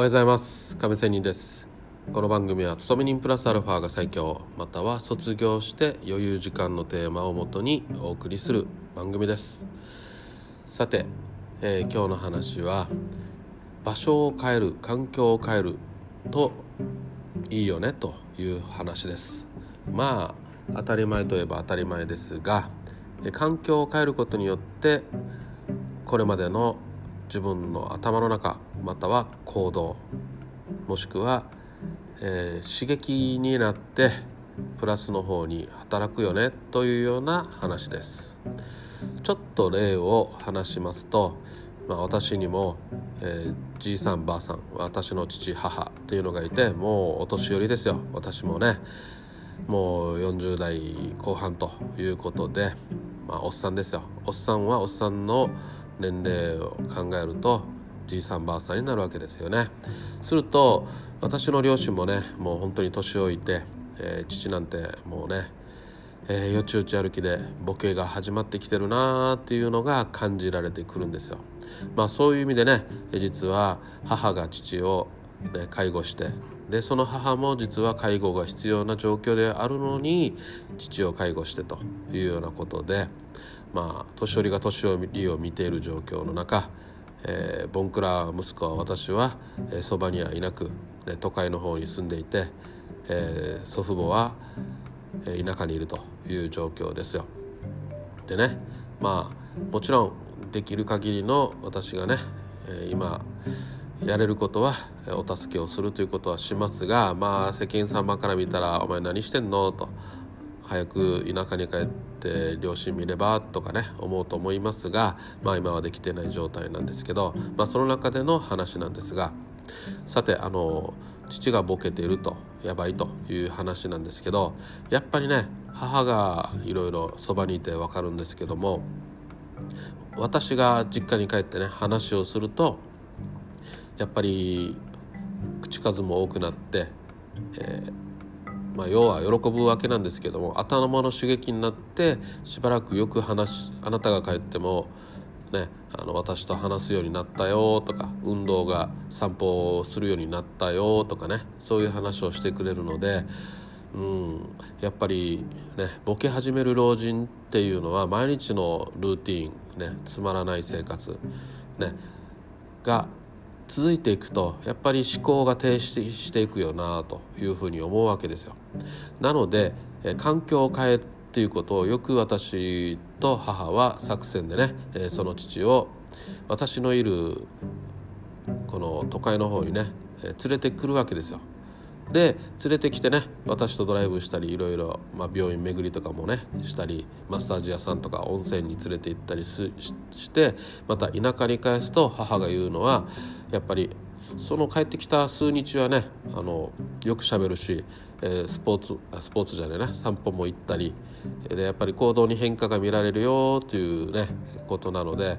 おはようございます。亀仙人です。この番組は勤め人プラスアルファが最強。または卒業して余裕時間のテーマをもとにお送りする番組です。さて、えー、今日の話は場所を変える環境を変えるといいよねという話です。まあ当たり前といえば当たり前ですが環境を変えることによってこれまでの自分の頭の中または行動もしくは、えー、刺激になってプラスの方に働くよねというような話です。ちょっと例を話しますと、まあ、私にも、えー、じいさんばあさん私の父母というのがいてもうお年寄りですよ。私もねもう40代後半ということで、まあ、おっさんですよ。おっさんはおっさんの年齢を考えるとじいさんばあさんになるわけですよね。すると私の両親もねもう本当に年老いて、えー、父なんてもうね、えー、よちよち歩きでボケが始まってきてるなーっていうのが感じられてくるんですよ。まあそういう意味でね実は母が父を、ね、介護してでその母も実は介護が必要な状況であるのに父を介護してというようなことでまあ年寄りが年寄りを見ている状況の中、えー、ボンクラ息子は私はそば、にはいなく、ね、都会の方に住んでいて、えー、祖父母は、え、田舎にいるという状況ですよ。でねまあもちろんできる限りの私がね、え、今やれることはお助けをするということはしますがまあ世間様から見たら「お前何してんの?」と早く田舎に帰って両親見れば？とかね思うと思いますがまあ今はできてない状態なんですけど、まあ、その中での話なんですがさてあの父がボケているとやばいという話なんですけどやっぱりね母がいろいろそばにいて分かるんですけども私が実家に帰ってね話をするとやっぱり口数も多くなって、えーまあ、要は喜ぶわけなんですけども頭の刺激になってしばらくよく話あなたが帰っても、ね、あの私と話すようになったよとか運動が散歩をするようになったよとかねそういう話をしてくれるので、うん、やっぱりねボケ始める老人っていうのは毎日のルーティン、ね、つまらない生活、ね、が続いていくとやっぱり思考が停止していくよなというふうに思うわけですよ。なので環境を変えっていうことをよく私と母は作戦でねその父を私のいるこの都会の方にね連れてくるわけですよ。で連れてきてね私とドライブしたりいろいろ、病院巡りとかもねしたりマッサージ屋さんとか温泉に連れて行ったりしてまた田舎に帰すと母が言うのはやっぱりその帰ってきた数日はねあのよくしゃべるし、えー、スポーツスポーツじゃないな散歩も行ったりでやっぱり行動に変化が見られるよというねことなので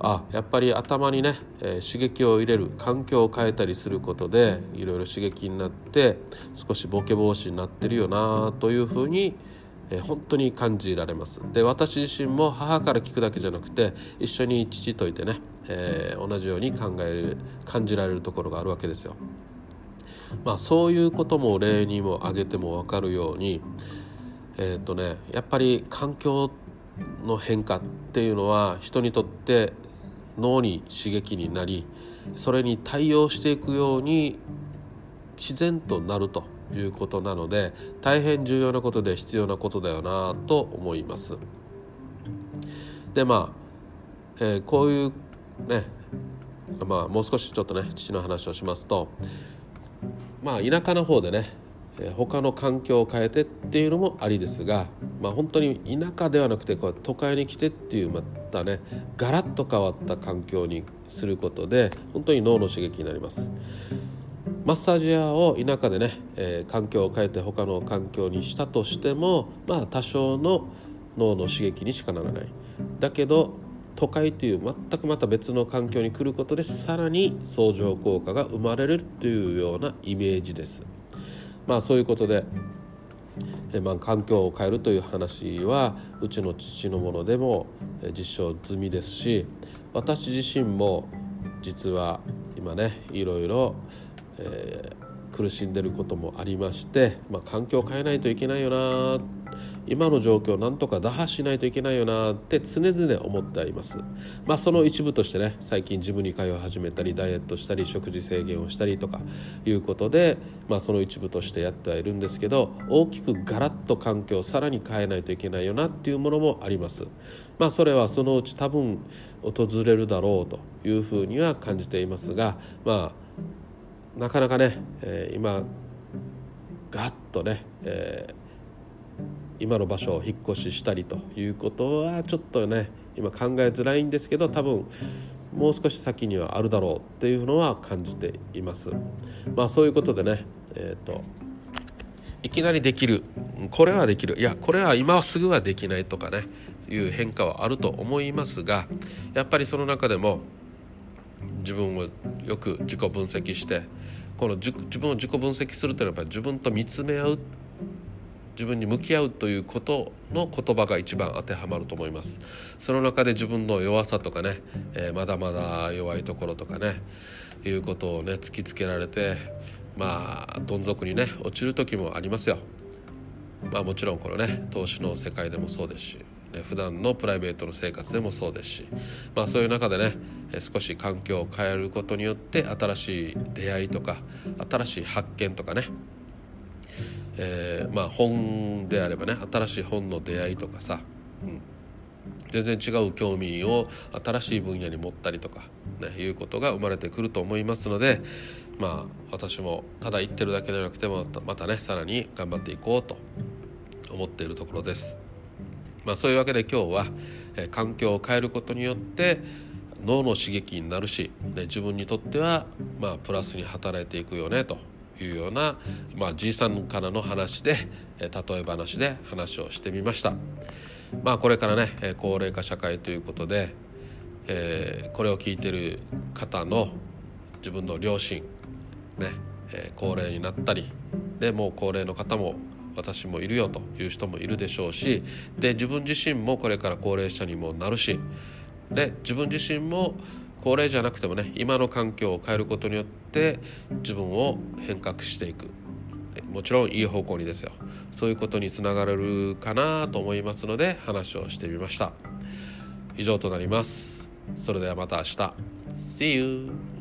あやっぱり頭にね、え、刺激を入れる環境を変えたりすることでいろいろ刺激になって少しボケ防止になってるよなというふうに、え、本当に感じられますで私自身も母から聞くだけじゃなくて一緒に父といてね、えー、同じように考える感じられるところがあるわけですよ。まあ、そういうことも例にも挙げても分かるようにえっ、とねやっぱり環境の変化っていうのは人にとって脳に刺激になりそれに対応していくように自然となるということなので大変重要なことで必要なことだよなと思います。でまあ、えー、こういうねまあもう少しちょっとね父の話をしますとまあ田舎の方でね他の環境を変えてっていうのもありですが、まあ、本当に田舎ではなくてこう都会に来てっていうまたねガラッと変わった環境にすることで本当に脳の刺激になります。マッサージ屋を田舎でね、えー、環境を変えて他の環境にしたとしてもまあ多少の脳の刺激にしかならない。だけど都会という全くまた別の環境に来ることでさらに相乗効果が生まれるというようなイメージです。まあそういうことで、えまあ、環境を変えるという話はうちの父のものでも実証済みですし私自身も実は今ねいろいろ、えー、苦しんでることもありまして、まあ、環境を変えないといけないよな今の状況をなんとか打破しないといけないよなって常々思ってあります。まあその一部としてね最近ジムに通い始めたりダイエットしたり食事制限をしたりとかいうことでまあその一部としてやってはいるんですけど大きくガラッと環境をさらに変えないといけないよなっていうものもあります。まあそれはそのうち多分訪れるだろうというふうには感じていますがまあなかなかね、えー、今ガッとね、えー今の場所を引っ越ししたりということはちょっとね今考えづらいんですけど多分もう少し先にはあるだろうっていうのは感じています。まあそういうことでねえっ、ー、といきなりできる。これはできる。いやこれは今すぐはできないとかねいう変化はあると思いますがやっぱりその中でも自分をよく自己分析してこの自分を自己分析するというのはやっぱり自分と見つめ合う自分に向き合うということの言葉が一番当てはまると思います。その中で自分の弱さとかね、えー、まだまだ弱いところとかねいうことをね突きつけられてまあどん底にね落ちる時もありますよ。まあもちろんこのね投資の世界でもそうですし、普段のプライベートの生活でもそうですし、まあ、そういう中でね少し環境を変えることによって新しい出会いとか新しい発見とかねえー、まあ本であればね新しい本の出会いとかさ、うん、全然違う興味を新しい分野に持ったりとか、ね、いうことが生まれてくると思いますのでまあ私もただ言ってるだけじゃなくてもまたねさらに頑張っていこうと思っているところです。まあ、そういうわけで今日は、えー、環境を変えることによって脳の刺激になるし、ね、自分にとっては、まあ、プラスに働いていくよねというような、まあ、じいさんからの話でえ例え話で話をしてみました。まあ、これからねえ高齢化社会ということで、えー、これを聞いてる方の自分の両親ね、えー、高齢になったりでもう高齢の方も私もいるよという人もいるでしょうしで自分自身もこれから高齢者にもなるしで自分自身も高齢じゃなくてもね今の環境を変えることによって自分を変革していく。もちろんいい方向にですよ。そういうことにつながれるかなと思いますので話をしてみました。以上となります。それではまた明日。See you!